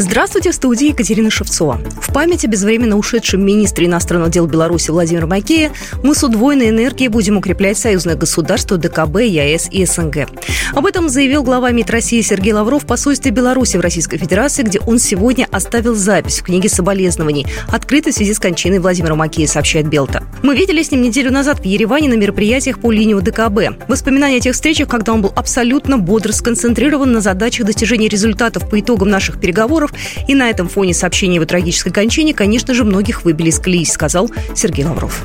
Здравствуйте, в студии Екатерина Шевцова. В память о безвременно ушедшем министре иностранных дел Беларуси Владимира Макея мы с удвоенной энергией будем укреплять союзное государство ДКБ, ЕАЭС и СНГ. Об этом заявил глава МИД России Сергей Лавров в посольстве Беларуси в Российской Федерации, где он сегодня оставил запись в книге соболезнований, открытой в связи с кончиной Владимира Макея, сообщает Белта. Мы видели с ним неделю назад в Ереване на мероприятиях по линии ДКБ. Воспоминания о тех встречах, когда он был абсолютно бодр, сконцентрирован на задачах достижения результатов по итогам наших переговоров, долларов. И на этом фоне сообщения его трагической кончине, конечно же, многих выбили из колеи, сказал Сергей Лавров.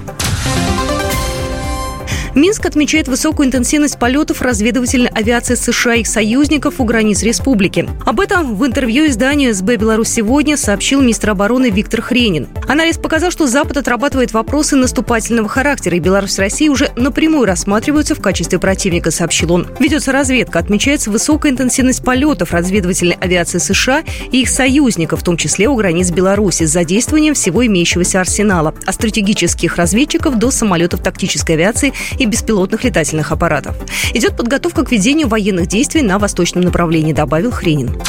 Минск отмечает высокую интенсивность полетов разведывательной авиации США и их союзников у границ республики. Об этом в интервью изданию СБ «Беларусь сегодня» сообщил министр обороны Виктор Хренин. Анализ показал, что Запад отрабатывает вопросы наступательного характера, и Беларусь и Россия уже напрямую рассматриваются в качестве противника, сообщил он. Ведется разведка, отмечается высокая интенсивность полетов разведывательной авиации США и их союзников, в том числе у границ Беларуси, с задействованием всего имеющегося арсенала, от стратегических разведчиков до самолетов тактической авиации беспилотных летательных аппаратов. Идет подготовка к ведению военных действий на восточном направлении, добавил Хренин.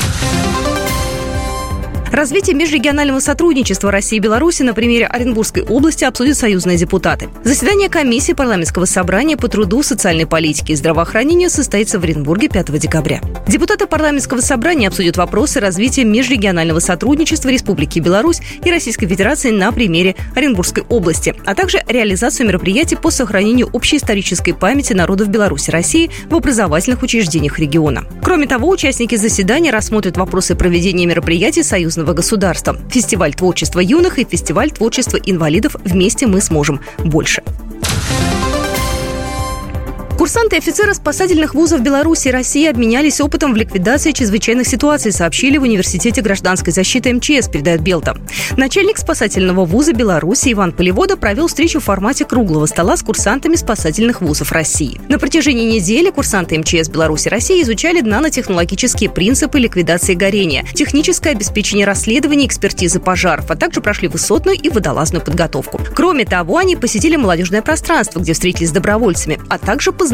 Развитие межрегионального сотрудничества России и Беларуси на примере Оренбургской области обсудят союзные депутаты. Заседание комиссии парламентского собрания по труду, социальной политике и здравоохранению состоится в Оренбурге 5 декабря. Депутаты парламентского собрания обсудят вопросы развития межрегионального сотрудничества Республики Беларусь и Российской Федерации на примере Оренбургской области, а также реализацию мероприятий по сохранению общей исторической памяти народов Беларуси и России в образовательных учреждениях региона. Кроме того, участники заседания рассмотрят вопросы проведения мероприятий союзного союзного государства. Фестиваль творчества юных и фестиваль творчества инвалидов «Вместе мы сможем больше». Курсанты и офицеры спасательных вузов Беларуси и России обменялись опытом в ликвидации чрезвычайных ситуаций, сообщили в Университете гражданской защиты МЧС, передает Белта. Начальник спасательного вуза Беларуси Иван Полевода провел встречу в формате круглого стола с курсантами спасательных вузов России. На протяжении недели курсанты МЧС Беларуси и России изучали нанотехнологические принципы ликвидации горения, техническое обеспечение расследования экспертизы пожаров, а также прошли высотную и водолазную подготовку. Кроме того, они посетили молодежное пространство, где встретились с добровольцами, а также познакомились